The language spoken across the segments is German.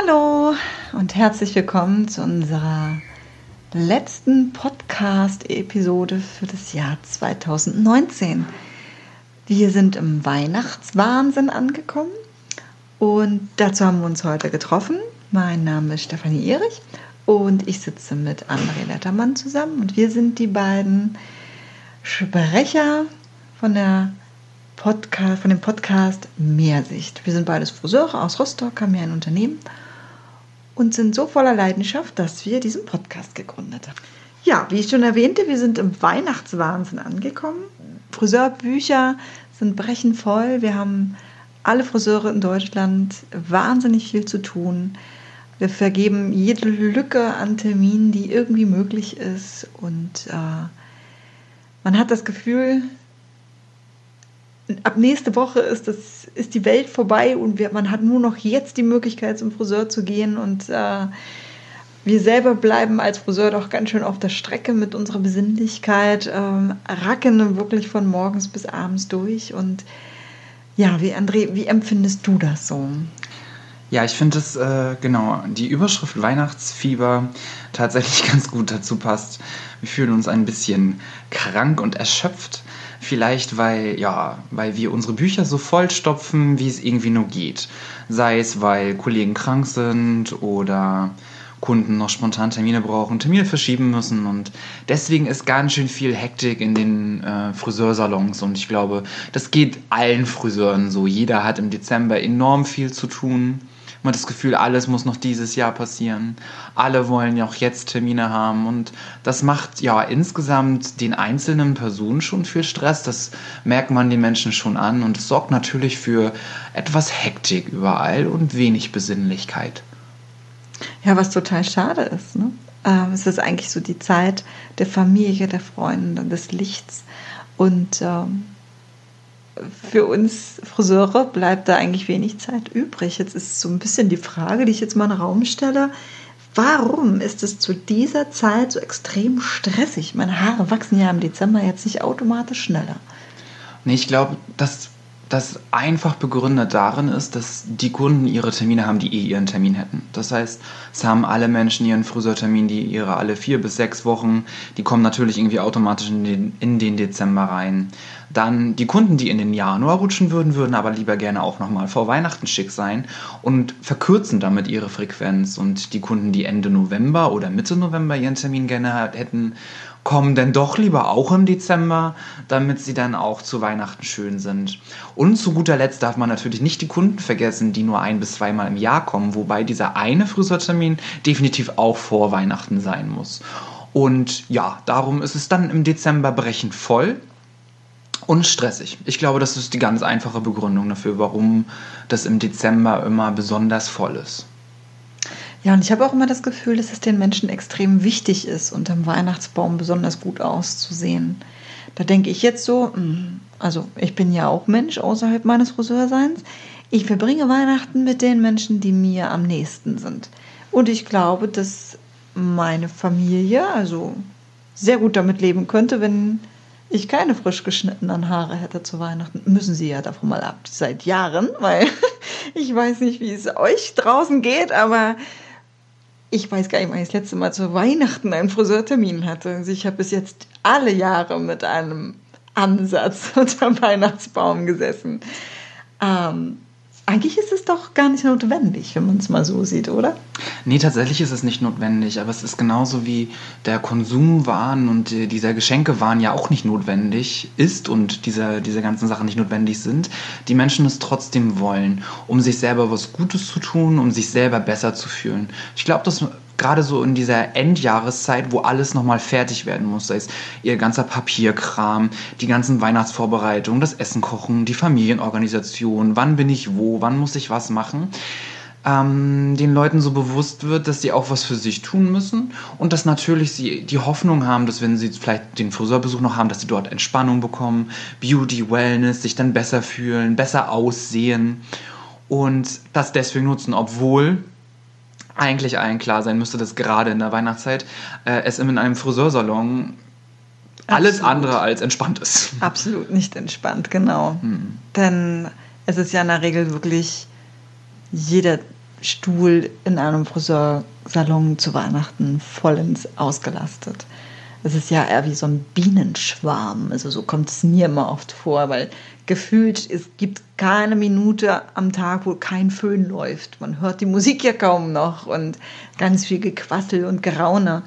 Hallo und herzlich willkommen zu unserer letzten Podcast-Episode für das Jahr 2019. Wir sind im Weihnachtswahnsinn angekommen und dazu haben wir uns heute getroffen. Mein Name ist Stefanie Erich und ich sitze mit André Lettermann zusammen und wir sind die beiden Sprecher von der Podcast, von dem Podcast Mehrsicht. Wir sind beides Friseure aus Rostock, haben hier ein Unternehmen und sind so voller Leidenschaft, dass wir diesen Podcast gegründet haben. Ja, wie ich schon erwähnte, wir sind im Weihnachtswahnsinn angekommen. Friseurbücher sind brechend voll. Wir haben alle Friseure in Deutschland wahnsinnig viel zu tun. Wir vergeben jede Lücke an Terminen, die irgendwie möglich ist. Und äh, man hat das Gefühl, ab nächste Woche ist, das, ist die Welt vorbei und wir, man hat nur noch jetzt die Möglichkeit, zum Friseur zu gehen. Und äh, wir selber bleiben als Friseur doch ganz schön auf der Strecke mit unserer Besinnlichkeit, ähm, racken wirklich von morgens bis abends durch. Und ja, wie André, wie empfindest du das so? Ja, ich finde es, äh, genau, die Überschrift Weihnachtsfieber tatsächlich ganz gut dazu passt. Wir fühlen uns ein bisschen krank und erschöpft. Vielleicht, weil, ja, weil wir unsere Bücher so vollstopfen, wie es irgendwie nur geht. Sei es, weil Kollegen krank sind oder Kunden noch spontan Termine brauchen, Termine verschieben müssen und deswegen ist ganz schön viel Hektik in den äh, Friseursalons und ich glaube, das geht allen Friseuren so. Jeder hat im Dezember enorm viel zu tun man hat das Gefühl, alles muss noch dieses Jahr passieren. Alle wollen ja auch jetzt Termine haben und das macht ja insgesamt den einzelnen Personen schon viel Stress. Das merkt man den Menschen schon an und es sorgt natürlich für etwas Hektik überall und wenig Besinnlichkeit. Ja, was total schade ist. Ne? Ähm, es ist eigentlich so die Zeit der Familie, der Freunde, des Lichts und ähm, für uns Friseure bleibt da eigentlich wenig Zeit übrig. Jetzt ist so ein bisschen die Frage, die ich jetzt mal in den Raum stelle. Warum ist es zu dieser Zeit so extrem stressig? Meine Haare wachsen ja im Dezember jetzt nicht automatisch schneller. Nee, ich glaube, dass das einfach begründet darin ist, dass die Kunden ihre Termine haben, die eh ihren Termin hätten. Das heißt, es haben alle Menschen ihren Friseurtermin, die ihre alle vier bis sechs Wochen, die kommen natürlich irgendwie automatisch in den, in den Dezember rein. Dann die Kunden, die in den Januar rutschen würden, würden aber lieber gerne auch nochmal vor Weihnachten schick sein und verkürzen damit ihre Frequenz. Und die Kunden, die Ende November oder Mitte November ihren Termin gerne hätten, kommen denn doch lieber auch im Dezember, damit sie dann auch zu Weihnachten schön sind. Und zu guter Letzt darf man natürlich nicht die Kunden vergessen, die nur ein bis zweimal im Jahr kommen, wobei dieser eine Friseurtermin definitiv auch vor Weihnachten sein muss. Und ja, darum ist es dann im Dezember brechend voll und stressig. Ich glaube, das ist die ganz einfache Begründung dafür, warum das im Dezember immer besonders voll ist. Ja, und ich habe auch immer das Gefühl, dass es den Menschen extrem wichtig ist, unterm Weihnachtsbaum besonders gut auszusehen. Da denke ich jetzt so, hm, also ich bin ja auch Mensch außerhalb meines Friseurseins. Ich verbringe Weihnachten mit den Menschen, die mir am nächsten sind. Und ich glaube, dass meine Familie also sehr gut damit leben könnte, wenn ich keine frisch geschnittenen Haare hätte zu Weihnachten. Müssen sie ja davon mal ab, seit Jahren, weil ich weiß nicht, wie es euch draußen geht, aber ich weiß gar nicht, wann ich das letzte Mal zu Weihnachten einen Friseurtermin hatte. Also ich habe bis jetzt alle Jahre mit einem Ansatz unter Weihnachtsbaum gesessen. Ähm, eigentlich ist es doch gar nicht notwendig, wenn man es mal so sieht, oder? Nee, tatsächlich ist es nicht notwendig, aber es ist genauso wie der Konsumwahn und dieser Geschenkewahn ja auch nicht notwendig ist und diese, diese ganzen Sachen nicht notwendig sind, die Menschen es trotzdem wollen, um sich selber was Gutes zu tun, um sich selber besser zu fühlen. Ich glaube, das gerade so in dieser Endjahreszeit, wo alles nochmal fertig werden muss, sei es ihr ganzer Papierkram, die ganzen Weihnachtsvorbereitungen, das Essen kochen, die Familienorganisation, wann bin ich wo, wann muss ich was machen, ähm, den Leuten so bewusst wird, dass sie auch was für sich tun müssen und dass natürlich sie die Hoffnung haben, dass wenn sie vielleicht den Friseurbesuch noch haben, dass sie dort Entspannung bekommen, Beauty, Wellness, sich dann besser fühlen, besser aussehen und das deswegen nutzen, obwohl eigentlich allen klar sein müsste, dass gerade in der Weihnachtszeit äh, es in einem Friseursalon alles Absolut. andere als entspannt ist. Absolut nicht entspannt, genau. Hm. Denn es ist ja in der Regel wirklich jeder Stuhl in einem Friseursalon zu Weihnachten vollends ausgelastet. Es ist ja eher wie so ein Bienenschwarm. Also so kommt es mir immer oft vor, weil gefühlt es gibt keine Minute am Tag, wo kein Föhn läuft. Man hört die Musik ja kaum noch und ganz viel Gequassel und Geraune.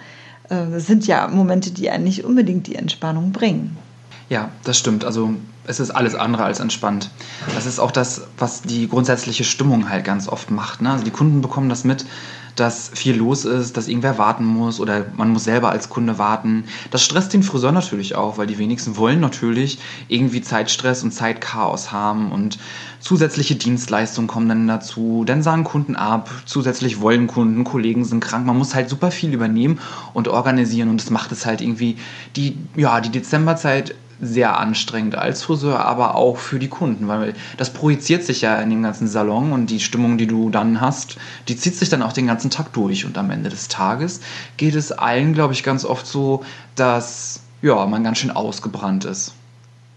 Äh, das sind ja Momente, die einen nicht unbedingt die Entspannung bringen. Ja, das stimmt. Also es ist alles andere als entspannt. Das ist auch das, was die grundsätzliche Stimmung halt ganz oft macht. Ne? Also die Kunden bekommen das mit, dass viel los ist, dass irgendwer warten muss oder man muss selber als Kunde warten. Das stresst den Friseur natürlich auch, weil die wenigsten wollen natürlich irgendwie Zeitstress und Zeitchaos haben und zusätzliche Dienstleistungen kommen dann dazu. Dann sagen Kunden ab, zusätzlich wollen Kunden, Kollegen sind krank. Man muss halt super viel übernehmen und organisieren und das macht es halt irgendwie die, ja, die Dezemberzeit sehr anstrengend als Friseur, aber auch für die Kunden, weil das projiziert sich ja in dem ganzen Salon und die Stimmung, die du dann hast, die zieht sich dann auch den ganzen Tag durch und am Ende des Tages geht es allen, glaube ich, ganz oft so, dass ja, man ganz schön ausgebrannt ist.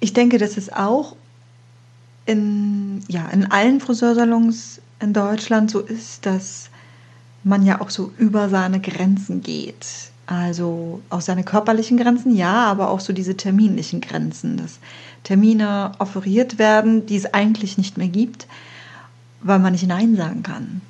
Ich denke, dass es auch in, ja, in allen Friseursalons in Deutschland so ist, dass man ja auch so über seine Grenzen geht. Also auch seine körperlichen Grenzen, ja, aber auch so diese terminlichen Grenzen, dass Termine offeriert werden, die es eigentlich nicht mehr gibt, weil man nicht Nein sagen kann.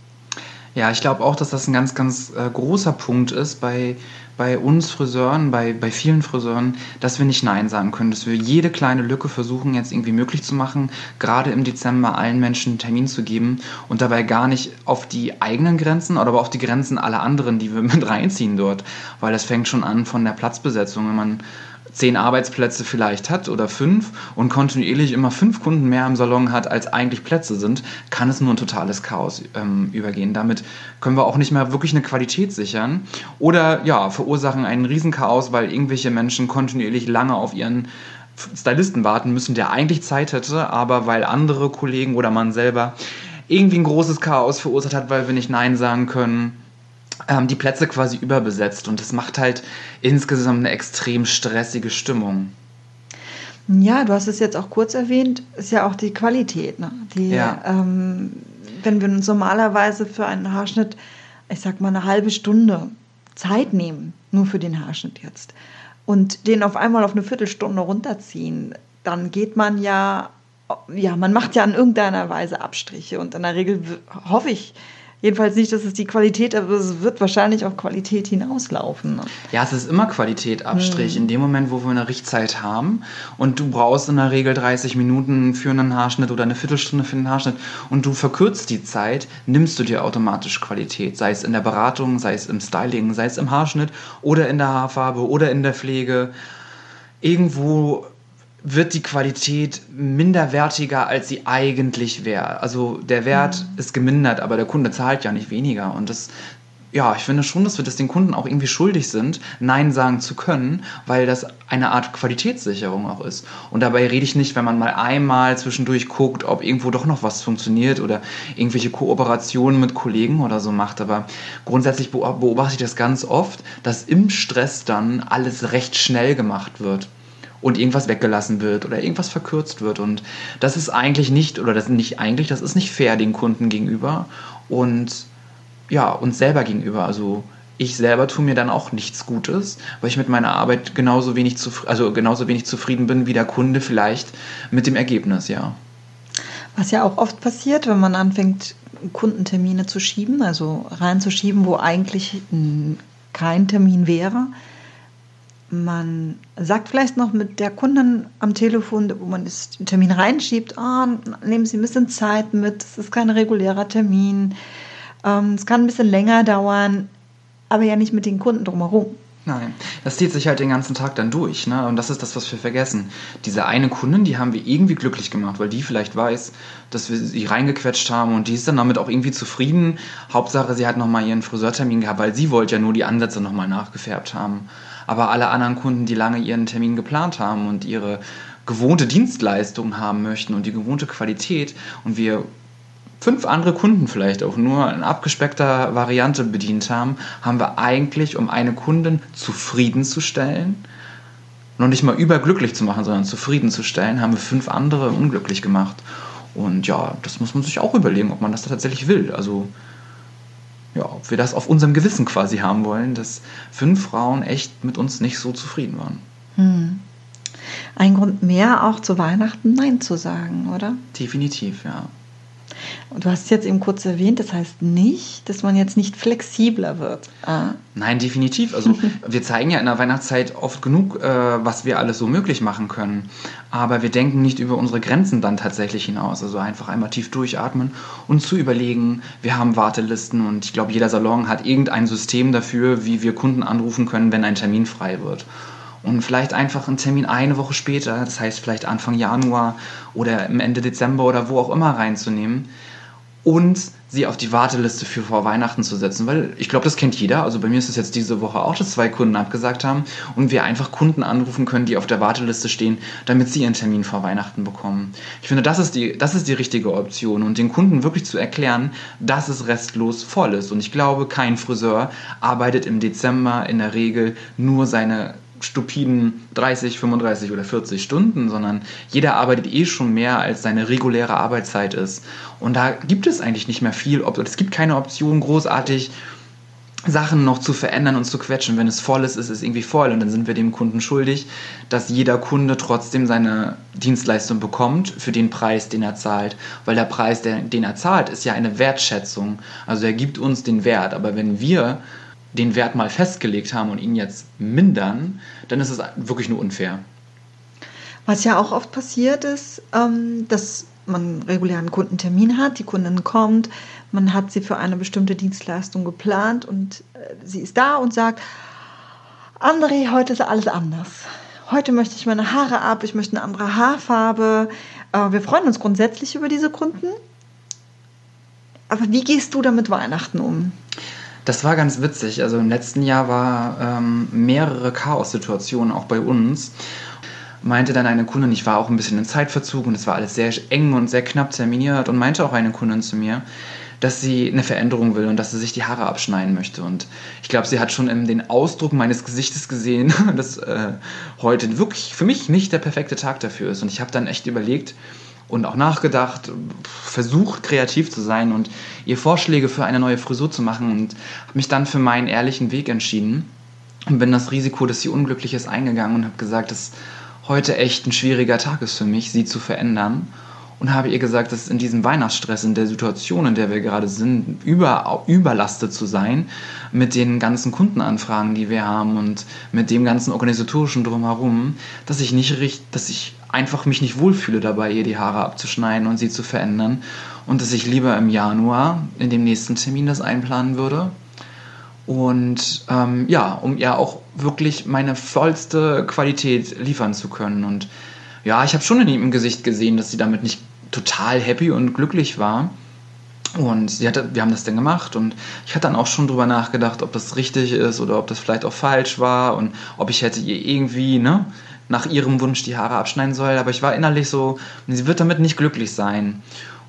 Ja, ich glaube auch, dass das ein ganz, ganz äh, großer Punkt ist bei, bei uns Friseuren, bei, bei vielen Friseuren, dass wir nicht Nein sagen können, dass wir jede kleine Lücke versuchen jetzt irgendwie möglich zu machen, gerade im Dezember allen Menschen einen Termin zu geben und dabei gar nicht auf die eigenen Grenzen oder aber auf die Grenzen aller anderen, die wir mit reinziehen dort, weil das fängt schon an von der Platzbesetzung, wenn man zehn Arbeitsplätze vielleicht hat oder fünf und kontinuierlich immer fünf Kunden mehr im Salon hat, als eigentlich Plätze sind, kann es nur ein totales Chaos ähm, übergehen. Damit können wir auch nicht mehr wirklich eine Qualität sichern oder ja, verursachen einen Riesenchaos, weil irgendwelche Menschen kontinuierlich lange auf ihren Stylisten warten müssen, der eigentlich Zeit hätte, aber weil andere Kollegen oder man selber irgendwie ein großes Chaos verursacht hat, weil wir nicht Nein sagen können ähm, die Plätze quasi überbesetzt und das macht halt insgesamt eine extrem stressige Stimmung. Ja, du hast es jetzt auch kurz erwähnt, ist ja auch die Qualität. Ne? Die, ja. ähm, wenn wir uns normalerweise für einen Haarschnitt, ich sag mal, eine halbe Stunde Zeit nehmen, nur für den Haarschnitt jetzt, und den auf einmal auf eine Viertelstunde runterziehen, dann geht man ja, ja, man macht ja in irgendeiner Weise Abstriche und in der Regel hoffe ich, Jedenfalls nicht, dass es die Qualität, aber es wird wahrscheinlich auf Qualität hinauslaufen. Ja, es ist immer Qualitätabstrich. Hm. In dem Moment, wo wir eine Richtzeit haben und du brauchst in der Regel 30 Minuten für einen Haarschnitt oder eine Viertelstunde für einen Haarschnitt und du verkürzt die Zeit, nimmst du dir automatisch Qualität. Sei es in der Beratung, sei es im Styling, sei es im Haarschnitt oder in der Haarfarbe oder in der Pflege. Irgendwo wird die Qualität minderwertiger, als sie eigentlich wäre. Also der Wert mhm. ist gemindert, aber der Kunde zahlt ja nicht weniger. Und das, ja, ich finde schon, dass wir das den Kunden auch irgendwie schuldig sind, Nein sagen zu können, weil das eine Art Qualitätssicherung auch ist. Und dabei rede ich nicht, wenn man mal einmal zwischendurch guckt, ob irgendwo doch noch was funktioniert oder irgendwelche Kooperationen mit Kollegen oder so macht. Aber grundsätzlich beobachte ich das ganz oft, dass im Stress dann alles recht schnell gemacht wird und irgendwas weggelassen wird oder irgendwas verkürzt wird. Und das ist eigentlich nicht, oder das ist nicht eigentlich, das ist nicht fair den Kunden gegenüber und ja, uns selber gegenüber. Also ich selber tue mir dann auch nichts Gutes, weil ich mit meiner Arbeit genauso wenig, also genauso wenig zufrieden bin wie der Kunde vielleicht mit dem Ergebnis, ja. Was ja auch oft passiert, wenn man anfängt, Kundentermine zu schieben, also reinzuschieben, wo eigentlich kein Termin wäre, man sagt vielleicht noch mit der Kundin am Telefon, wo man den Termin reinschiebt, oh, nehmen Sie ein bisschen Zeit mit, es ist kein regulärer Termin, ähm, es kann ein bisschen länger dauern, aber ja nicht mit den Kunden drumherum. Nein, das zieht sich halt den ganzen Tag dann durch, ne? Und das ist das, was wir vergessen. Diese eine Kundin, die haben wir irgendwie glücklich gemacht, weil die vielleicht weiß, dass wir sie reingequetscht haben und die ist dann damit auch irgendwie zufrieden. Hauptsache, sie hat nochmal ihren Friseurtermin gehabt, weil sie wollte ja nur die Ansätze nochmal nachgefärbt haben. Aber alle anderen Kunden, die lange ihren Termin geplant haben und ihre gewohnte Dienstleistung haben möchten und die gewohnte Qualität und wir fünf andere Kunden vielleicht auch nur in abgespeckter Variante bedient haben, haben wir eigentlich, um eine Kundin zufriedenzustellen, noch nicht mal überglücklich zu machen, sondern zufriedenzustellen, haben wir fünf andere unglücklich gemacht. Und ja, das muss man sich auch überlegen, ob man das tatsächlich will. Also ja, ob wir das auf unserem Gewissen quasi haben wollen, dass fünf Frauen echt mit uns nicht so zufrieden waren. Hm. Ein Grund mehr auch zu Weihnachten Nein zu sagen, oder? Definitiv, ja. Und du hast es jetzt eben kurz erwähnt, das heißt nicht, dass man jetzt nicht flexibler wird. Ah. Nein, definitiv. Also wir zeigen ja in der Weihnachtszeit oft genug, äh, was wir alles so möglich machen können. Aber wir denken nicht über unsere Grenzen dann tatsächlich hinaus. Also einfach einmal tief durchatmen und zu überlegen, wir haben Wartelisten und ich glaube, jeder Salon hat irgendein System dafür, wie wir Kunden anrufen können, wenn ein Termin frei wird und vielleicht einfach einen Termin eine Woche später, das heißt vielleicht Anfang Januar oder Ende Dezember oder wo auch immer reinzunehmen und sie auf die Warteliste für vor Weihnachten zu setzen, weil ich glaube, das kennt jeder. Also bei mir ist es jetzt diese Woche auch, dass zwei Kunden abgesagt haben und wir einfach Kunden anrufen können, die auf der Warteliste stehen, damit sie ihren Termin vor Weihnachten bekommen. Ich finde, das ist die, das ist die richtige Option und den Kunden wirklich zu erklären, dass es restlos voll ist. Und ich glaube, kein Friseur arbeitet im Dezember in der Regel nur seine stupiden 30, 35 oder 40 Stunden, sondern jeder arbeitet eh schon mehr, als seine reguläre Arbeitszeit ist. Und da gibt es eigentlich nicht mehr viel. Es gibt keine Option, großartig Sachen noch zu verändern und zu quetschen. Wenn es voll ist, ist es irgendwie voll und dann sind wir dem Kunden schuldig, dass jeder Kunde trotzdem seine Dienstleistung bekommt für den Preis, den er zahlt. Weil der Preis, den er zahlt, ist ja eine Wertschätzung. Also er gibt uns den Wert. Aber wenn wir den Wert mal festgelegt haben und ihn jetzt mindern, dann ist es wirklich nur unfair. Was ja auch oft passiert ist, ähm, dass man einen regulären Kundentermin hat, die Kundin kommt, man hat sie für eine bestimmte Dienstleistung geplant und äh, sie ist da und sagt, André, heute ist alles anders. Heute möchte ich meine Haare ab, ich möchte eine andere Haarfarbe. Äh, wir freuen uns grundsätzlich über diese Kunden. Aber wie gehst du damit Weihnachten um? Das war ganz witzig. Also im letzten Jahr war ähm, mehrere Chaos-Situationen auch bei uns. Meinte dann eine Kundin, ich war auch ein bisschen in Zeitverzug und es war alles sehr eng und sehr knapp terminiert und meinte auch eine Kundin zu mir, dass sie eine Veränderung will und dass sie sich die Haare abschneiden möchte. Und ich glaube, sie hat schon in den Ausdruck meines Gesichtes gesehen, dass äh, heute wirklich für mich nicht der perfekte Tag dafür ist. Und ich habe dann echt überlegt, und auch nachgedacht, versucht kreativ zu sein und ihr Vorschläge für eine neue Frisur zu machen und habe mich dann für meinen ehrlichen Weg entschieden und bin das Risiko, dass sie unglücklich ist, eingegangen und habe gesagt, dass heute echt ein schwieriger Tag ist für mich, sie zu verändern. Und habe ihr gesagt, dass in diesem Weihnachtsstress, in der Situation, in der wir gerade sind, über, überlastet zu sein mit den ganzen Kundenanfragen, die wir haben und mit dem ganzen organisatorischen drumherum, dass ich nicht richtig, dass ich einfach mich nicht wohlfühle dabei, ihr die Haare abzuschneiden und sie zu verändern und dass ich lieber im Januar in dem nächsten Termin das einplanen würde. Und ähm, ja, um ihr auch wirklich meine vollste Qualität liefern zu können. Und ja, ich habe schon in ihrem Gesicht gesehen, dass sie damit nicht total happy und glücklich war. Und sie hatte, wir haben das dann gemacht und ich hatte dann auch schon drüber nachgedacht, ob das richtig ist oder ob das vielleicht auch falsch war und ob ich hätte ihr irgendwie ne, nach ihrem Wunsch die Haare abschneiden soll. Aber ich war innerlich so, sie wird damit nicht glücklich sein.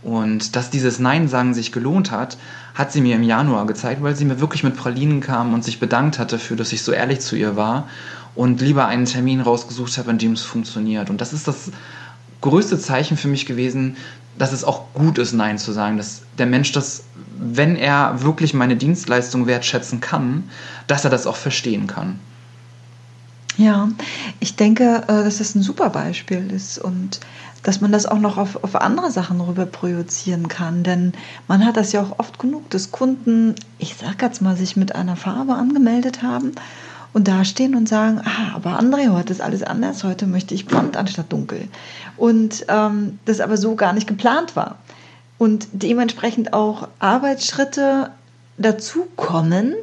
Und dass dieses Nein sagen sich gelohnt hat, hat sie mir im Januar gezeigt, weil sie mir wirklich mit Pralinen kam und sich bedankt hat dafür, dass ich so ehrlich zu ihr war und lieber einen Termin rausgesucht habe, an dem es funktioniert. Und das ist das größte Zeichen für mich gewesen, dass es auch gut ist, Nein zu sagen, dass der Mensch das, wenn er wirklich meine Dienstleistung wertschätzen kann, dass er das auch verstehen kann. Ja, ich denke, äh, dass das ein super Beispiel ist und dass man das auch noch auf, auf andere Sachen rüber projizieren kann. Denn man hat das ja auch oft genug, dass Kunden, ich sag jetzt mal, sich mit einer Farbe angemeldet haben und dastehen und sagen, ah, aber André, heute ist alles anders, heute möchte ich blond anstatt dunkel. Und ähm, das aber so gar nicht geplant war. Und dementsprechend auch Arbeitsschritte dazukommen,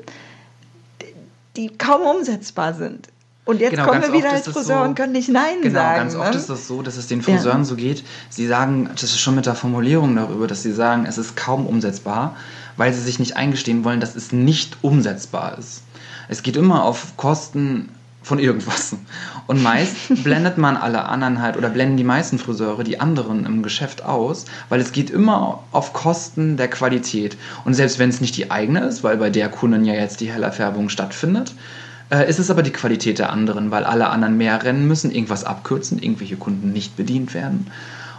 die kaum umsetzbar sind. Und jetzt genau, kommen wir wieder als Friseur so, und können nicht Nein genau, sagen. Genau, ganz oft ne? ist das so, dass es den Friseuren ja. so geht. Sie sagen, das ist schon mit der Formulierung darüber, dass sie sagen, es ist kaum umsetzbar, weil sie sich nicht eingestehen wollen, dass es nicht umsetzbar ist. Es geht immer auf Kosten von irgendwas. Und meist blendet man alle anderen halt oder blenden die meisten Friseure die anderen im Geschäft aus, weil es geht immer auf Kosten der Qualität. Und selbst wenn es nicht die eigene ist, weil bei der Kunden ja jetzt die Hellerfärbung stattfindet, äh, ist es aber die Qualität der anderen, weil alle anderen mehr rennen müssen, irgendwas abkürzen, irgendwelche Kunden nicht bedient werden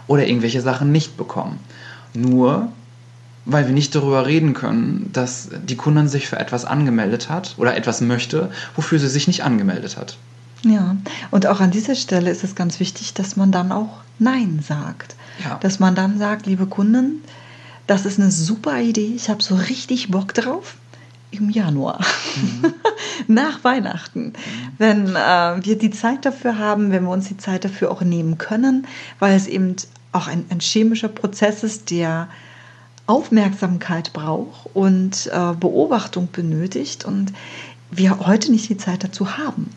oder irgendwelche Sachen nicht bekommen. Nur weil wir nicht darüber reden können, dass die Kundin sich für etwas angemeldet hat oder etwas möchte, wofür sie sich nicht angemeldet hat. Ja, und auch an dieser Stelle ist es ganz wichtig, dass man dann auch Nein sagt. Ja. Dass man dann sagt, liebe Kunden, das ist eine super Idee, ich habe so richtig Bock drauf im Januar, mhm. nach Weihnachten, mhm. wenn äh, wir die Zeit dafür haben, wenn wir uns die Zeit dafür auch nehmen können, weil es eben auch ein, ein chemischer Prozess ist, der Aufmerksamkeit braucht und äh, Beobachtung benötigt und wir heute nicht die Zeit dazu haben.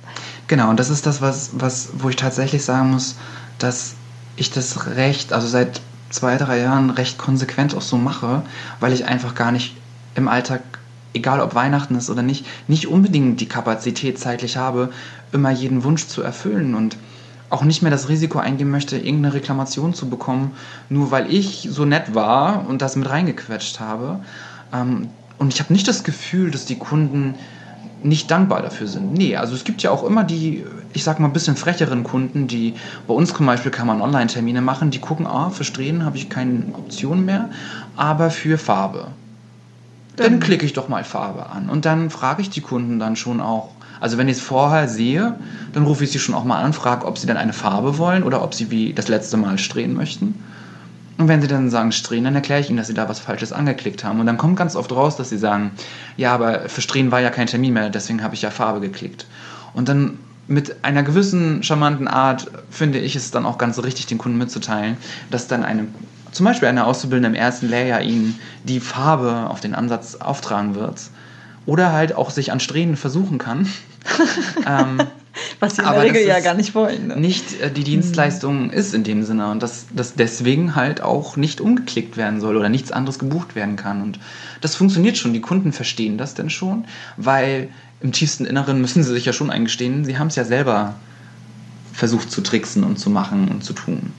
Genau, und das ist das, was, was, wo ich tatsächlich sagen muss, dass ich das recht, also seit zwei, drei Jahren recht konsequent auch so mache, weil ich einfach gar nicht im Alltag, egal ob Weihnachten ist oder nicht, nicht unbedingt die Kapazität zeitlich habe, immer jeden Wunsch zu erfüllen und auch nicht mehr das Risiko eingehen möchte, irgendeine Reklamation zu bekommen, nur weil ich so nett war und das mit reingequetscht habe. Ähm, und ich habe nicht das Gefühl, dass die Kunden nicht dankbar dafür sind. Nee, also es gibt ja auch immer die, ich sag mal, ein bisschen frecheren Kunden, die bei uns zum Beispiel kann man Online-Termine machen, die gucken, ah, für Strähnen habe ich keine Option mehr, aber für Farbe. Dann, dann klicke ich doch mal Farbe an. Und dann frage ich die Kunden dann schon auch, also wenn ich es vorher sehe, dann rufe ich sie schon auch mal an und frage, ob sie denn eine Farbe wollen oder ob sie wie das letzte Mal strähnen möchten. Und wenn sie dann sagen Strähnen, dann erkläre ich ihnen, dass sie da was Falsches angeklickt haben. Und dann kommt ganz oft raus, dass sie sagen, ja, aber für Strähnen war ja kein Termin mehr, deswegen habe ich ja Farbe geklickt. Und dann mit einer gewissen charmanten Art finde ich es dann auch ganz richtig, den Kunden mitzuteilen, dass dann eine, zum Beispiel eine Auszubildende im ersten Lehrjahr ihnen die Farbe auf den Ansatz auftragen wird oder halt auch sich an Strähnen versuchen kann. ähm, Was sie in der Regel ja gar nicht wollen. Ne? Nicht äh, die Dienstleistung mhm. ist in dem Sinne und dass das deswegen halt auch nicht umgeklickt werden soll oder nichts anderes gebucht werden kann. Und das funktioniert schon. Die Kunden verstehen das denn schon, weil im tiefsten Inneren müssen sie sich ja schon eingestehen, sie haben es ja selber versucht zu tricksen und zu machen und zu tun.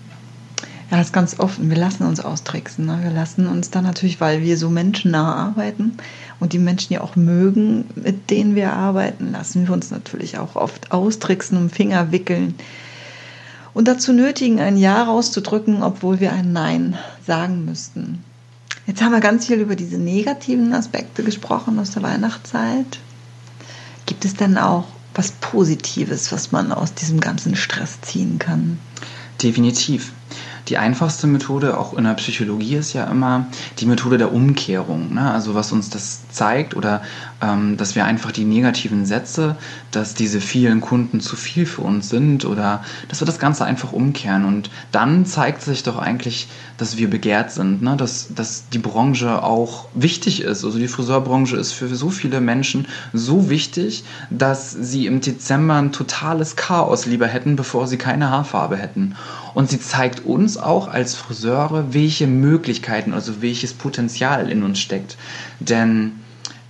Ja, das ist ganz oft. Wir lassen uns austricksen. Ne? Wir lassen uns dann natürlich, weil wir so menschennah arbeiten und die Menschen ja auch mögen, mit denen wir arbeiten, lassen wir uns natürlich auch oft austricksen, um Finger wickeln und dazu nötigen, ein Ja rauszudrücken, obwohl wir ein Nein sagen müssten. Jetzt haben wir ganz viel über diese negativen Aspekte gesprochen aus der Weihnachtszeit. Gibt es denn auch was Positives, was man aus diesem ganzen Stress ziehen kann? Definitiv. Die einfachste Methode, auch in der Psychologie, ist ja immer die Methode der Umkehrung. Ne? Also was uns das zeigt oder ähm, dass wir einfach die negativen Sätze, dass diese vielen Kunden zu viel für uns sind oder dass wir das Ganze einfach umkehren. Und dann zeigt sich doch eigentlich, dass wir begehrt sind, ne? dass, dass die Branche auch wichtig ist. Also die Friseurbranche ist für so viele Menschen so wichtig, dass sie im Dezember ein totales Chaos lieber hätten, bevor sie keine Haarfarbe hätten. Und sie zeigt uns auch als Friseure, welche Möglichkeiten, also welches Potenzial in uns steckt. Denn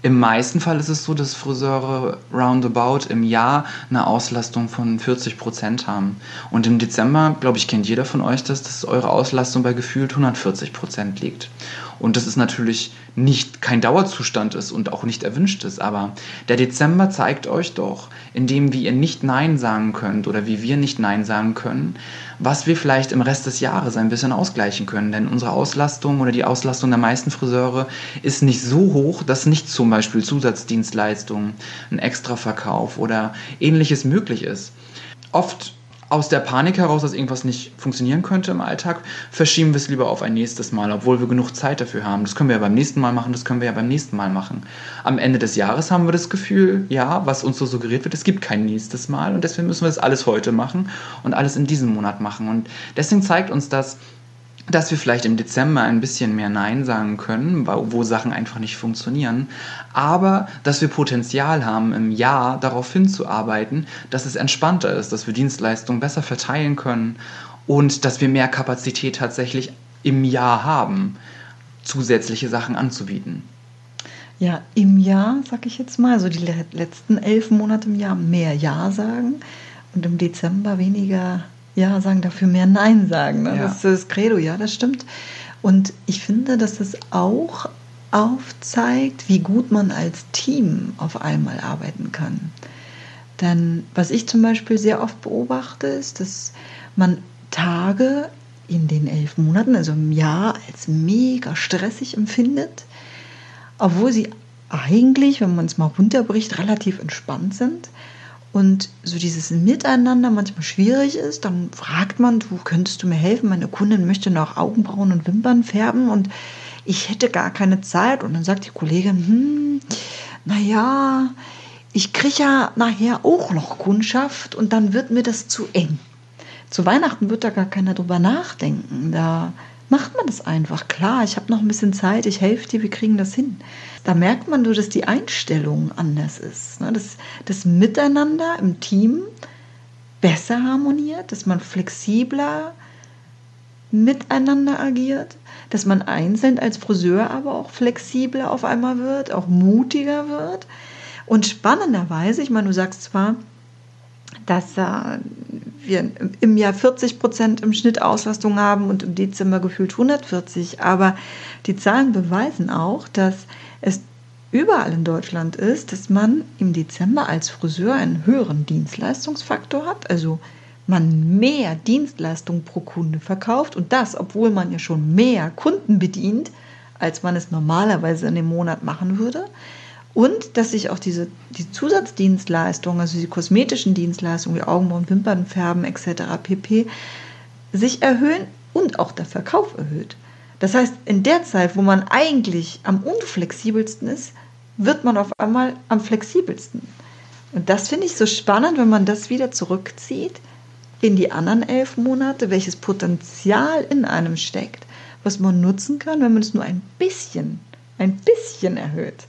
im meisten Fall ist es so, dass Friseure roundabout im Jahr eine Auslastung von 40 Prozent haben. Und im Dezember, glaube ich, kennt jeder von euch das, dass eure Auslastung bei gefühlt 140 Prozent liegt. Und das ist natürlich nicht kein Dauerzustand ist und auch nicht erwünscht ist. Aber der Dezember zeigt euch doch, indem wie ihr nicht Nein sagen könnt oder wie wir nicht Nein sagen können, was wir vielleicht im Rest des Jahres ein bisschen ausgleichen können. Denn unsere Auslastung oder die Auslastung der meisten Friseure ist nicht so hoch, dass nicht zum Beispiel Zusatzdienstleistungen, ein Extraverkauf oder ähnliches möglich ist. Oft aus der Panik heraus, dass irgendwas nicht funktionieren könnte im Alltag, verschieben wir es lieber auf ein nächstes Mal, obwohl wir genug Zeit dafür haben. Das können wir ja beim nächsten Mal machen, das können wir ja beim nächsten Mal machen. Am Ende des Jahres haben wir das Gefühl, ja, was uns so suggeriert wird, es gibt kein nächstes Mal und deswegen müssen wir das alles heute machen und alles in diesem Monat machen. Und deswegen zeigt uns das, dass wir vielleicht im Dezember ein bisschen mehr Nein sagen können, wo Sachen einfach nicht funktionieren, aber dass wir Potenzial haben, im Jahr darauf hinzuarbeiten, dass es entspannter ist, dass wir Dienstleistungen besser verteilen können und dass wir mehr Kapazität tatsächlich im Jahr haben, zusätzliche Sachen anzubieten. Ja, im Jahr, sag ich jetzt mal, so die letzten elf Monate im Jahr mehr Ja sagen und im Dezember weniger ja sagen, dafür mehr Nein sagen. Ne? Ja. Das ist das Credo, ja, das stimmt. Und ich finde, dass es auch aufzeigt, wie gut man als Team auf einmal arbeiten kann. Denn was ich zum Beispiel sehr oft beobachte, ist, dass man Tage in den elf Monaten, also im Jahr, als mega stressig empfindet, obwohl sie eigentlich, wenn man es mal runterbricht, relativ entspannt sind und so dieses Miteinander manchmal schwierig ist, dann fragt man, du könntest du mir helfen? Meine Kundin möchte noch Augenbrauen und Wimpern färben und ich hätte gar keine Zeit. Und dann sagt die Kollegin, hm, naja, ich kriege ja nachher auch noch Kundschaft und dann wird mir das zu eng. Zu Weihnachten wird da gar keiner drüber nachdenken. Da macht man das einfach. Klar, ich habe noch ein bisschen Zeit, ich helfe dir, wir kriegen das hin. Da merkt man nur, dass die Einstellung anders ist. Ne? Dass das Miteinander im Team besser harmoniert, dass man flexibler miteinander agiert, dass man einzeln als Friseur aber auch flexibler auf einmal wird, auch mutiger wird. Und spannenderweise, ich meine, du sagst zwar, dass äh, wir im Jahr 40 Prozent im Schnitt Auslastung haben und im Dezember gefühlt 140. Aber die Zahlen beweisen auch, dass es überall in Deutschland ist, dass man im Dezember als Friseur einen höheren Dienstleistungsfaktor hat, also man mehr Dienstleistung pro Kunde verkauft und das, obwohl man ja schon mehr Kunden bedient, als man es normalerweise in dem Monat machen würde. Und dass sich auch diese die Zusatzdienstleistungen, also die kosmetischen Dienstleistungen wie Augenbrauen, Wimpernfärben etc. pp. sich erhöhen und auch der Verkauf erhöht. Das heißt, in der Zeit, wo man eigentlich am unflexibelsten ist, wird man auf einmal am flexibelsten. Und das finde ich so spannend, wenn man das wieder zurückzieht in die anderen elf Monate, welches Potenzial in einem steckt, was man nutzen kann, wenn man es nur ein bisschen, ein bisschen erhöht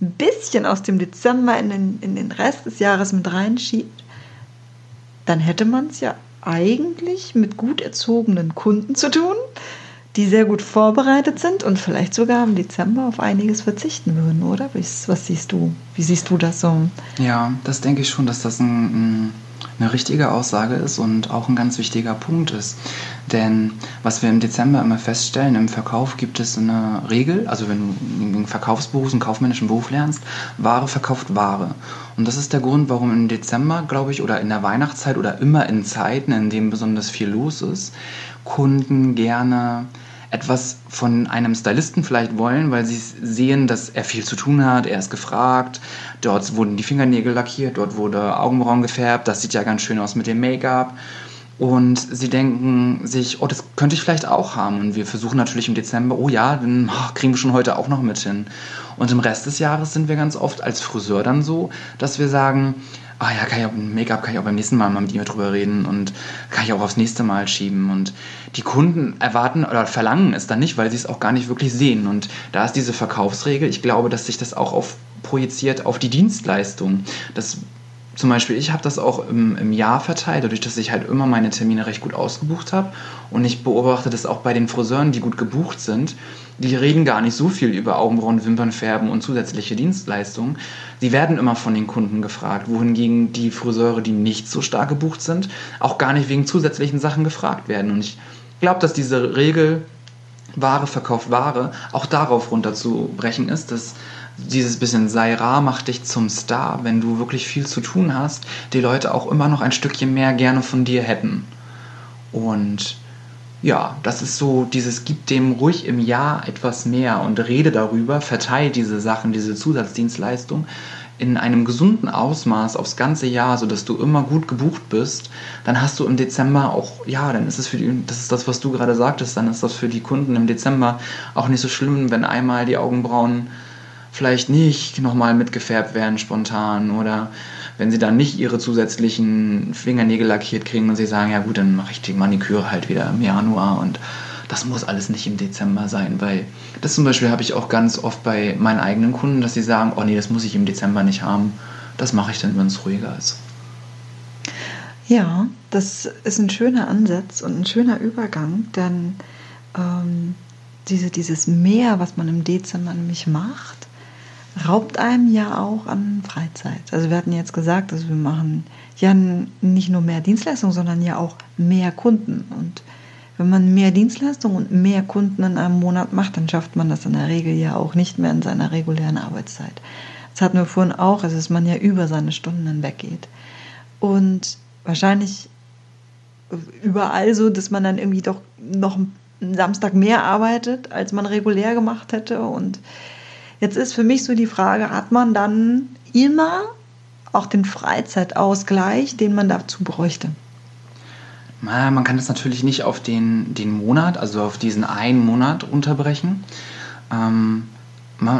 ein bisschen aus dem Dezember in den, in den Rest des Jahres mit reinschiebt, dann hätte man es ja eigentlich mit gut erzogenen Kunden zu tun, die sehr gut vorbereitet sind und vielleicht sogar im Dezember auf einiges verzichten würden, oder? Was siehst du? Wie siehst du das so? Ja, das denke ich schon, dass das ein, ein eine richtige Aussage ist und auch ein ganz wichtiger Punkt ist. Denn was wir im Dezember immer feststellen, im Verkauf gibt es eine Regel, also wenn du einen Verkaufsberuf, einen kaufmännischen Beruf lernst, Ware verkauft Ware. Und das ist der Grund, warum im Dezember, glaube ich, oder in der Weihnachtszeit oder immer in Zeiten, in denen besonders viel los ist, Kunden gerne etwas von einem Stylisten vielleicht wollen, weil sie sehen, dass er viel zu tun hat, er ist gefragt, dort wurden die Fingernägel lackiert, dort wurde Augenbrauen gefärbt, das sieht ja ganz schön aus mit dem Make-up. Und sie denken sich, oh, das könnte ich vielleicht auch haben. Und wir versuchen natürlich im Dezember, oh ja, dann oh, kriegen wir schon heute auch noch mit hin. Und im Rest des Jahres sind wir ganz oft als Friseur dann so, dass wir sagen, ah ja, kann ich auch Make-up, kann ich auch beim nächsten Mal mal mit ihm drüber reden und kann ich auch aufs nächste Mal schieben. Und die Kunden erwarten oder verlangen es dann nicht, weil sie es auch gar nicht wirklich sehen. Und da ist diese Verkaufsregel, ich glaube, dass sich das auch auf, projiziert auf die Dienstleistung. Das zum Beispiel, ich habe das auch im, im, Jahr verteilt, dadurch, dass ich halt immer meine Termine recht gut ausgebucht habe. Und ich beobachte das auch bei den Friseuren, die gut gebucht sind. Die reden gar nicht so viel über Augenbrauen, Wimpern färben und zusätzliche Dienstleistungen. Sie werden immer von den Kunden gefragt, wohingegen die Friseure, die nicht so stark gebucht sind, auch gar nicht wegen zusätzlichen Sachen gefragt werden. Und ich glaube, dass diese Regel Ware verkauft Ware auch darauf runterzubrechen ist, dass dieses bisschen sei rar macht dich zum Star, wenn du wirklich viel zu tun hast, die Leute auch immer noch ein Stückchen mehr gerne von dir hätten. Und ja, das ist so dieses gib dem ruhig im Jahr etwas mehr und rede darüber, verteile diese Sachen, diese Zusatzdienstleistung in einem gesunden Ausmaß aufs ganze Jahr, sodass du immer gut gebucht bist, dann hast du im Dezember auch, ja, dann ist es für die, das ist das, was du gerade sagtest, dann ist das für die Kunden im Dezember auch nicht so schlimm, wenn einmal die Augenbrauen vielleicht nicht nochmal mitgefärbt werden spontan oder wenn sie dann nicht ihre zusätzlichen Fingernägel lackiert kriegen und sie sagen, ja gut, dann mache ich die Maniküre halt wieder im Januar und das muss alles nicht im Dezember sein, weil das zum Beispiel habe ich auch ganz oft bei meinen eigenen Kunden, dass sie sagen, oh nee, das muss ich im Dezember nicht haben. Das mache ich dann, wenn es ruhiger ist. Ja, das ist ein schöner Ansatz und ein schöner Übergang, denn ähm, diese, dieses Mehr, was man im Dezember nämlich macht, raubt einem ja auch an Freizeit. Also wir hatten jetzt gesagt, also wir machen ja nicht nur mehr Dienstleistungen, sondern ja auch mehr Kunden. Und wenn man mehr Dienstleistungen und mehr Kunden in einem Monat macht, dann schafft man das in der Regel ja auch nicht mehr in seiner regulären Arbeitszeit. Das hatten wir vorhin auch, also dass man ja über seine Stunden hinweggeht. Und wahrscheinlich überall so, dass man dann irgendwie doch noch einen Samstag mehr arbeitet, als man regulär gemacht hätte. Und jetzt ist für mich so die Frage, hat man dann immer auch den Freizeitausgleich, den man dazu bräuchte? Man kann das natürlich nicht auf den, den Monat, also auf diesen einen Monat unterbrechen. Ähm,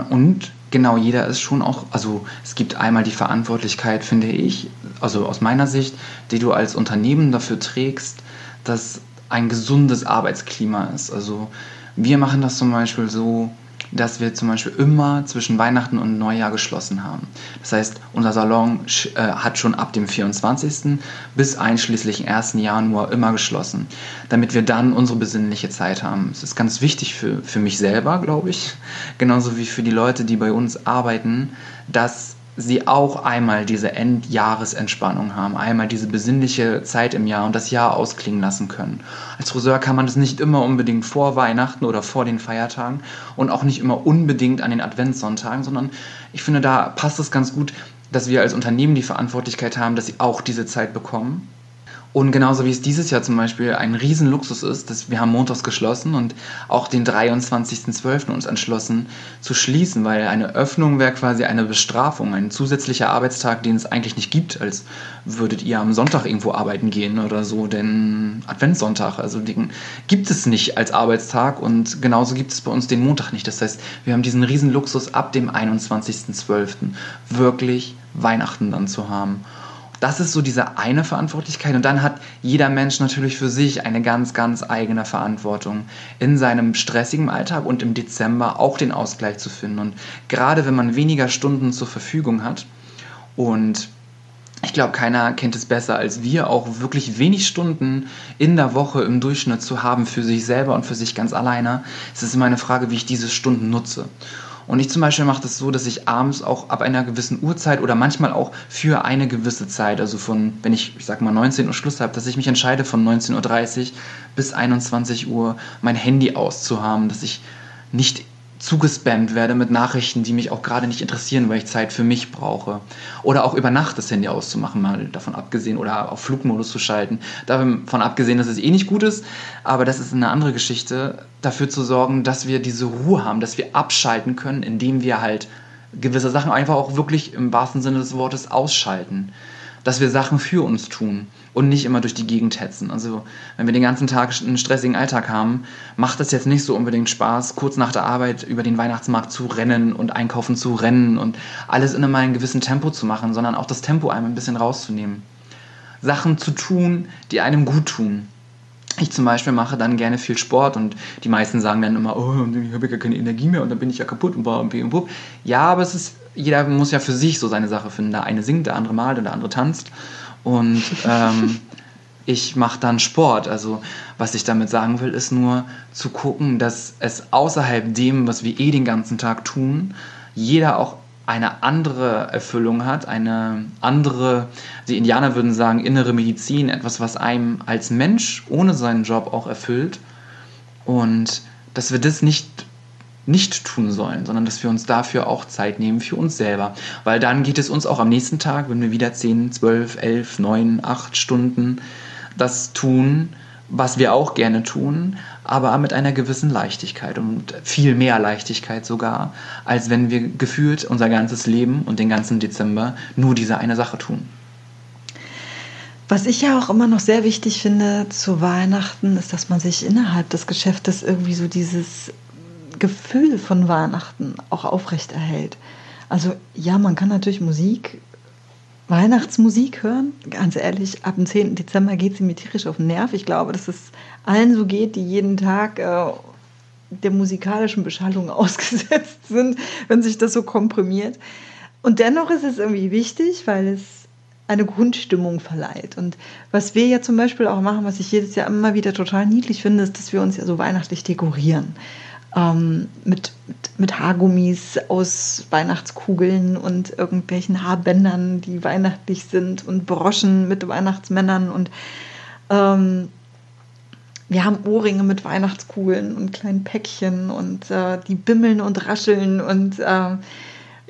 und genau, jeder ist schon auch, also es gibt einmal die Verantwortlichkeit, finde ich, also aus meiner Sicht, die du als Unternehmen dafür trägst, dass ein gesundes Arbeitsklima ist. Also wir machen das zum Beispiel so, dass wir zum Beispiel immer zwischen Weihnachten und Neujahr geschlossen haben. Das heißt, unser Salon äh, hat schon ab dem 24. bis einschließlich 1. Januar immer geschlossen, damit wir dann unsere besinnliche Zeit haben. Es ist ganz wichtig für, für mich selber, glaube ich, genauso wie für die Leute, die bei uns arbeiten, dass sie auch einmal diese Endjahresentspannung haben, einmal diese besinnliche Zeit im Jahr und das Jahr ausklingen lassen können. Als Friseur kann man das nicht immer unbedingt vor Weihnachten oder vor den Feiertagen und auch nicht immer unbedingt an den Adventssonntagen, sondern ich finde, da passt es ganz gut, dass wir als Unternehmen die Verantwortlichkeit haben, dass sie auch diese Zeit bekommen und genauso wie es dieses Jahr zum Beispiel ein Riesenluxus ist, dass wir haben montags geschlossen und auch den 23.12. uns entschlossen zu schließen, weil eine Öffnung wäre quasi eine Bestrafung, ein zusätzlicher Arbeitstag, den es eigentlich nicht gibt, als würdet ihr am Sonntag irgendwo arbeiten gehen oder so, denn Adventssonntag, also den gibt es nicht als Arbeitstag und genauso gibt es bei uns den Montag nicht. Das heißt, wir haben diesen Riesenluxus ab dem 21.12. wirklich Weihnachten dann zu haben. Das ist so diese eine Verantwortlichkeit. Und dann hat jeder Mensch natürlich für sich eine ganz, ganz eigene Verantwortung, in seinem stressigen Alltag und im Dezember auch den Ausgleich zu finden. Und gerade wenn man weniger Stunden zur Verfügung hat und ich glaube, keiner kennt es besser als wir, auch wirklich wenig Stunden in der Woche im Durchschnitt zu haben für sich selber und für sich ganz alleine. Es ist immer eine Frage, wie ich diese Stunden nutze. Und ich zum Beispiel mache das so, dass ich abends auch ab einer gewissen Uhrzeit oder manchmal auch für eine gewisse Zeit, also von, wenn ich, ich sag mal, 19 Uhr Schluss habe, dass ich mich entscheide, von 19.30 Uhr bis 21 Uhr mein Handy auszuhaben, dass ich nicht zugespammt werde mit Nachrichten, die mich auch gerade nicht interessieren, weil ich Zeit für mich brauche. Oder auch über Nacht das Handy auszumachen, mal davon abgesehen, oder auf Flugmodus zu schalten. Davon abgesehen, dass es eh nicht gut ist, aber das ist eine andere Geschichte, dafür zu sorgen, dass wir diese Ruhe haben, dass wir abschalten können, indem wir halt gewisse Sachen einfach auch wirklich im wahrsten Sinne des Wortes ausschalten. Dass wir Sachen für uns tun und nicht immer durch die Gegend hetzen. Also wenn wir den ganzen Tag einen stressigen Alltag haben, macht es jetzt nicht so unbedingt Spaß, kurz nach der Arbeit über den Weihnachtsmarkt zu rennen und einkaufen zu rennen und alles in einem gewissen Tempo zu machen, sondern auch das Tempo einem ein bisschen rauszunehmen. Sachen zu tun, die einem gut tun. Ich zum Beispiel mache dann gerne viel Sport und die meisten sagen dann immer, oh, ich habe ja keine Energie mehr und dann bin ich ja kaputt und bla und und Ja, aber es ist, jeder muss ja für sich so seine Sache finden. Der eine singt, der andere malt und der andere tanzt. Und ähm, ich mache dann Sport. Also was ich damit sagen will, ist nur zu gucken, dass es außerhalb dem, was wir eh den ganzen Tag tun, jeder auch eine andere Erfüllung hat, eine andere, die Indianer würden sagen, innere Medizin, etwas, was einem als Mensch ohne seinen Job auch erfüllt. Und dass wir das nicht nicht tun sollen, sondern dass wir uns dafür auch Zeit nehmen für uns selber. Weil dann geht es uns auch am nächsten Tag, wenn wir wieder 10, 12, 11, 9, 8 Stunden das tun, was wir auch gerne tun, aber mit einer gewissen Leichtigkeit und viel mehr Leichtigkeit sogar, als wenn wir gefühlt unser ganzes Leben und den ganzen Dezember nur diese eine Sache tun. Was ich ja auch immer noch sehr wichtig finde zu Weihnachten, ist, dass man sich innerhalb des Geschäftes irgendwie so dieses Gefühl von Weihnachten auch aufrechterhält. Also ja, man kann natürlich Musik, Weihnachtsmusik hören. Ganz ehrlich, ab dem 10. Dezember geht sie mir tierisch auf den Nerv. Ich glaube, dass es allen so geht, die jeden Tag äh, der musikalischen Beschallung ausgesetzt sind, wenn sich das so komprimiert. Und dennoch ist es irgendwie wichtig, weil es eine Grundstimmung verleiht. Und was wir ja zum Beispiel auch machen, was ich jedes Jahr immer wieder total niedlich finde, ist, dass wir uns ja so weihnachtlich dekorieren ähm, mit, mit, mit Haargummis aus Weihnachtskugeln und irgendwelchen Haarbändern, die weihnachtlich sind und Broschen mit Weihnachtsmännern und ähm, wir haben Ohrringe mit Weihnachtskugeln und kleinen Päckchen und äh, die bimmeln und rascheln und äh,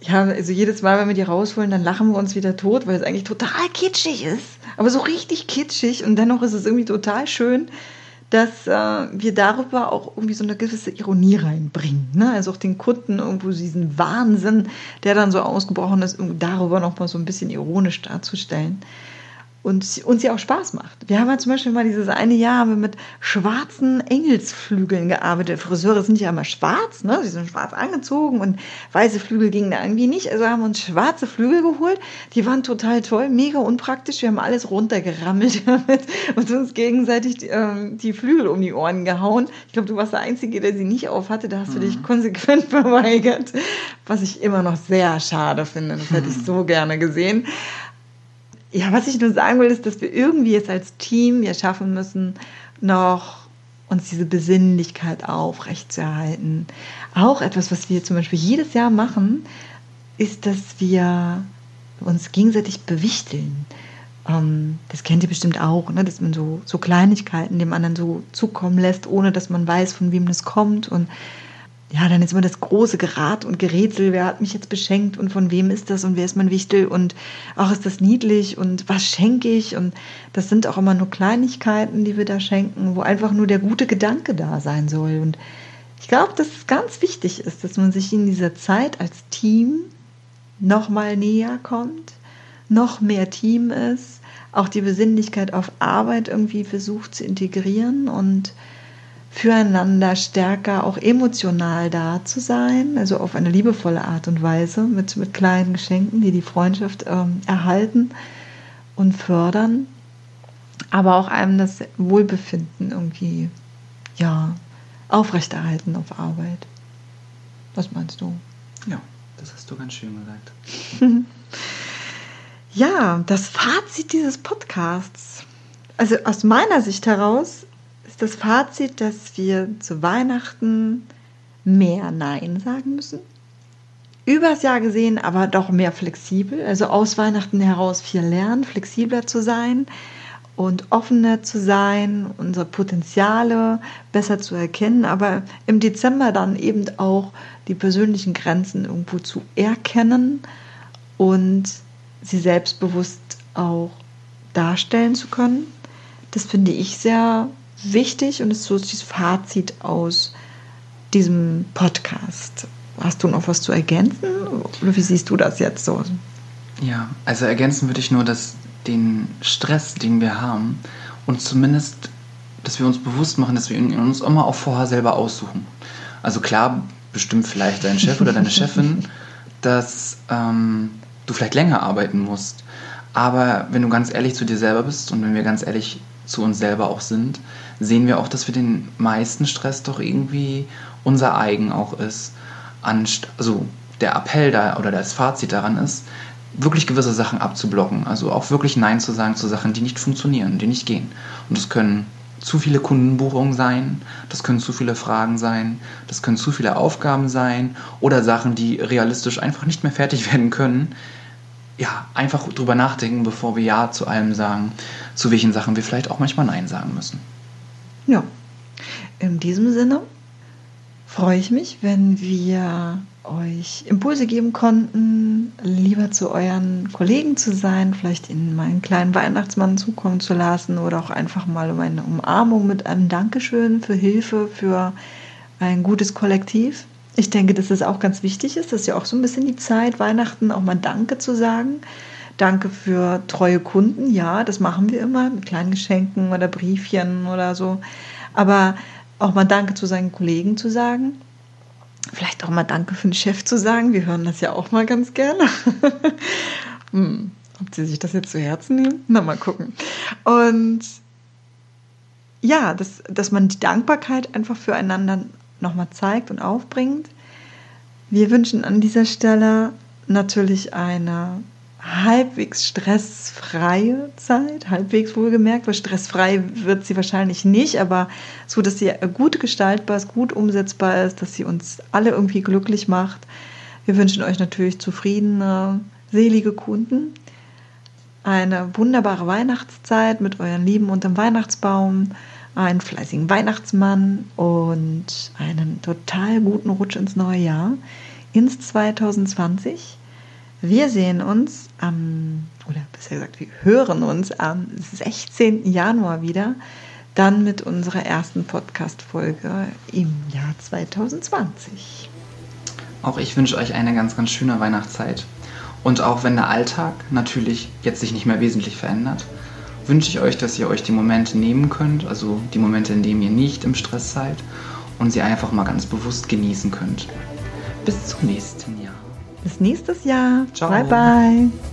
ja, also jedes Mal, wenn wir die rausholen, dann lachen wir uns wieder tot, weil es eigentlich total kitschig ist. Aber so richtig kitschig und dennoch ist es irgendwie total schön, dass äh, wir darüber auch irgendwie so eine gewisse Ironie reinbringen. Ne? Also auch den Kunden irgendwo diesen Wahnsinn, der dann so ausgebrochen ist, darüber noch mal so ein bisschen ironisch darzustellen und uns ja auch Spaß macht. Wir haben ja zum Beispiel mal dieses eine Jahr mit schwarzen Engelsflügeln gearbeitet. Friseure sind ja immer schwarz, ne? Sie sind schwarz angezogen und weiße Flügel gingen da irgendwie nicht. Also haben wir uns schwarze Flügel geholt. Die waren total toll, mega unpraktisch. Wir haben alles runtergerammelt damit und uns gegenseitig die, ähm, die Flügel um die Ohren gehauen. Ich glaube, du warst der Einzige, der sie nicht auf hatte. Da hast du dich mhm. konsequent verweigert, was ich immer noch sehr schade finde. Das hätte ich mhm. so gerne gesehen. Ja, was ich nur sagen will, ist, dass wir irgendwie jetzt als Team ja schaffen müssen, noch uns diese Besinnlichkeit aufrechtzuerhalten. Auch etwas, was wir zum Beispiel jedes Jahr machen, ist, dass wir uns gegenseitig bewichteln. Ähm, das kennt ihr bestimmt auch, ne? dass man so, so Kleinigkeiten dem anderen so zukommen lässt, ohne dass man weiß, von wem das kommt. Und ja, dann ist immer das große Gerat und Gerätsel, wer hat mich jetzt beschenkt und von wem ist das und wer ist mein Wichtel und auch ist das niedlich und was schenke ich? Und das sind auch immer nur Kleinigkeiten, die wir da schenken, wo einfach nur der gute Gedanke da sein soll. Und ich glaube, dass es ganz wichtig ist, dass man sich in dieser Zeit als Team noch mal näher kommt, noch mehr Team ist, auch die Besinnlichkeit auf Arbeit irgendwie versucht zu integrieren und füreinander stärker auch emotional da zu sein, also auf eine liebevolle Art und Weise mit, mit kleinen Geschenken, die die Freundschaft ähm, erhalten und fördern, aber auch einem das Wohlbefinden irgendwie ja, aufrechterhalten auf Arbeit. Was meinst du? Ja, das hast du ganz schön gesagt. ja, das Fazit dieses Podcasts. Also aus meiner Sicht heraus das Fazit, dass wir zu Weihnachten mehr Nein sagen müssen. Übers Jahr gesehen, aber doch mehr flexibel. Also aus Weihnachten heraus viel lernen, flexibler zu sein und offener zu sein, unsere Potenziale besser zu erkennen, aber im Dezember dann eben auch die persönlichen Grenzen irgendwo zu erkennen und sie selbstbewusst auch darstellen zu können. Das finde ich sehr wichtig und ist so das Fazit aus diesem Podcast. Hast du noch was zu ergänzen oder wie siehst du das jetzt so? Ja, also ergänzen würde ich nur, dass den Stress, den wir haben, und zumindest, dass wir uns bewusst machen, dass wir ihn uns immer auch vorher selber aussuchen. Also klar, bestimmt vielleicht dein Chef oder deine Chefin, dass ähm, du vielleicht länger arbeiten musst. Aber wenn du ganz ehrlich zu dir selber bist und wenn wir ganz ehrlich zu uns selber auch sind, sehen wir auch, dass wir den meisten Stress doch irgendwie unser eigen auch ist. Also der Appell da oder das Fazit daran ist, wirklich gewisse Sachen abzublocken. Also auch wirklich Nein zu sagen zu Sachen, die nicht funktionieren, die nicht gehen. Und das können zu viele Kundenbuchungen sein, das können zu viele Fragen sein, das können zu viele Aufgaben sein oder Sachen, die realistisch einfach nicht mehr fertig werden können. Ja, einfach drüber nachdenken, bevor wir Ja zu allem sagen, zu welchen Sachen wir vielleicht auch manchmal Nein sagen müssen. Ja, in diesem Sinne freue ich mich, wenn wir euch Impulse geben konnten, lieber zu euren Kollegen zu sein, vielleicht ihnen mal einen kleinen Weihnachtsmann zukommen zu lassen oder auch einfach mal um eine Umarmung mit einem Dankeschön für Hilfe, für ein gutes Kollektiv. Ich denke, dass es auch ganz wichtig ist, dass ja auch so ein bisschen die Zeit, Weihnachten auch mal Danke zu sagen. Danke für treue Kunden. Ja, das machen wir immer mit kleinen Geschenken oder Briefchen oder so. Aber auch mal Danke zu seinen Kollegen zu sagen. Vielleicht auch mal Danke für den Chef zu sagen. Wir hören das ja auch mal ganz gerne. hm, ob sie sich das jetzt zu Herzen nehmen? Na, mal gucken. Und ja, dass, dass man die Dankbarkeit einfach füreinander nochmal zeigt und aufbringt. Wir wünschen an dieser Stelle natürlich eine halbwegs stressfreie Zeit, halbwegs wohlgemerkt, weil stressfrei wird sie wahrscheinlich nicht, aber so, dass sie gut gestaltbar ist, gut umsetzbar ist, dass sie uns alle irgendwie glücklich macht. Wir wünschen euch natürlich zufriedene, selige Kunden, eine wunderbare Weihnachtszeit mit euren Lieben unterm Weihnachtsbaum, einen fleißigen Weihnachtsmann und einen total guten Rutsch ins neue Jahr. ins 2020. Wir sehen uns am, oder besser gesagt, wir hören uns am 16. Januar wieder, dann mit unserer ersten Podcast-Folge im Jahr 2020. Auch ich wünsche euch eine ganz, ganz schöne Weihnachtszeit. Und auch wenn der Alltag natürlich jetzt sich nicht mehr wesentlich verändert, wünsche ich euch, dass ihr euch die Momente nehmen könnt, also die Momente, in denen ihr nicht im Stress seid und sie einfach mal ganz bewusst genießen könnt. Bis zum nächsten Jahr. Bis nächstes Jahr. Ciao. Bye, bye.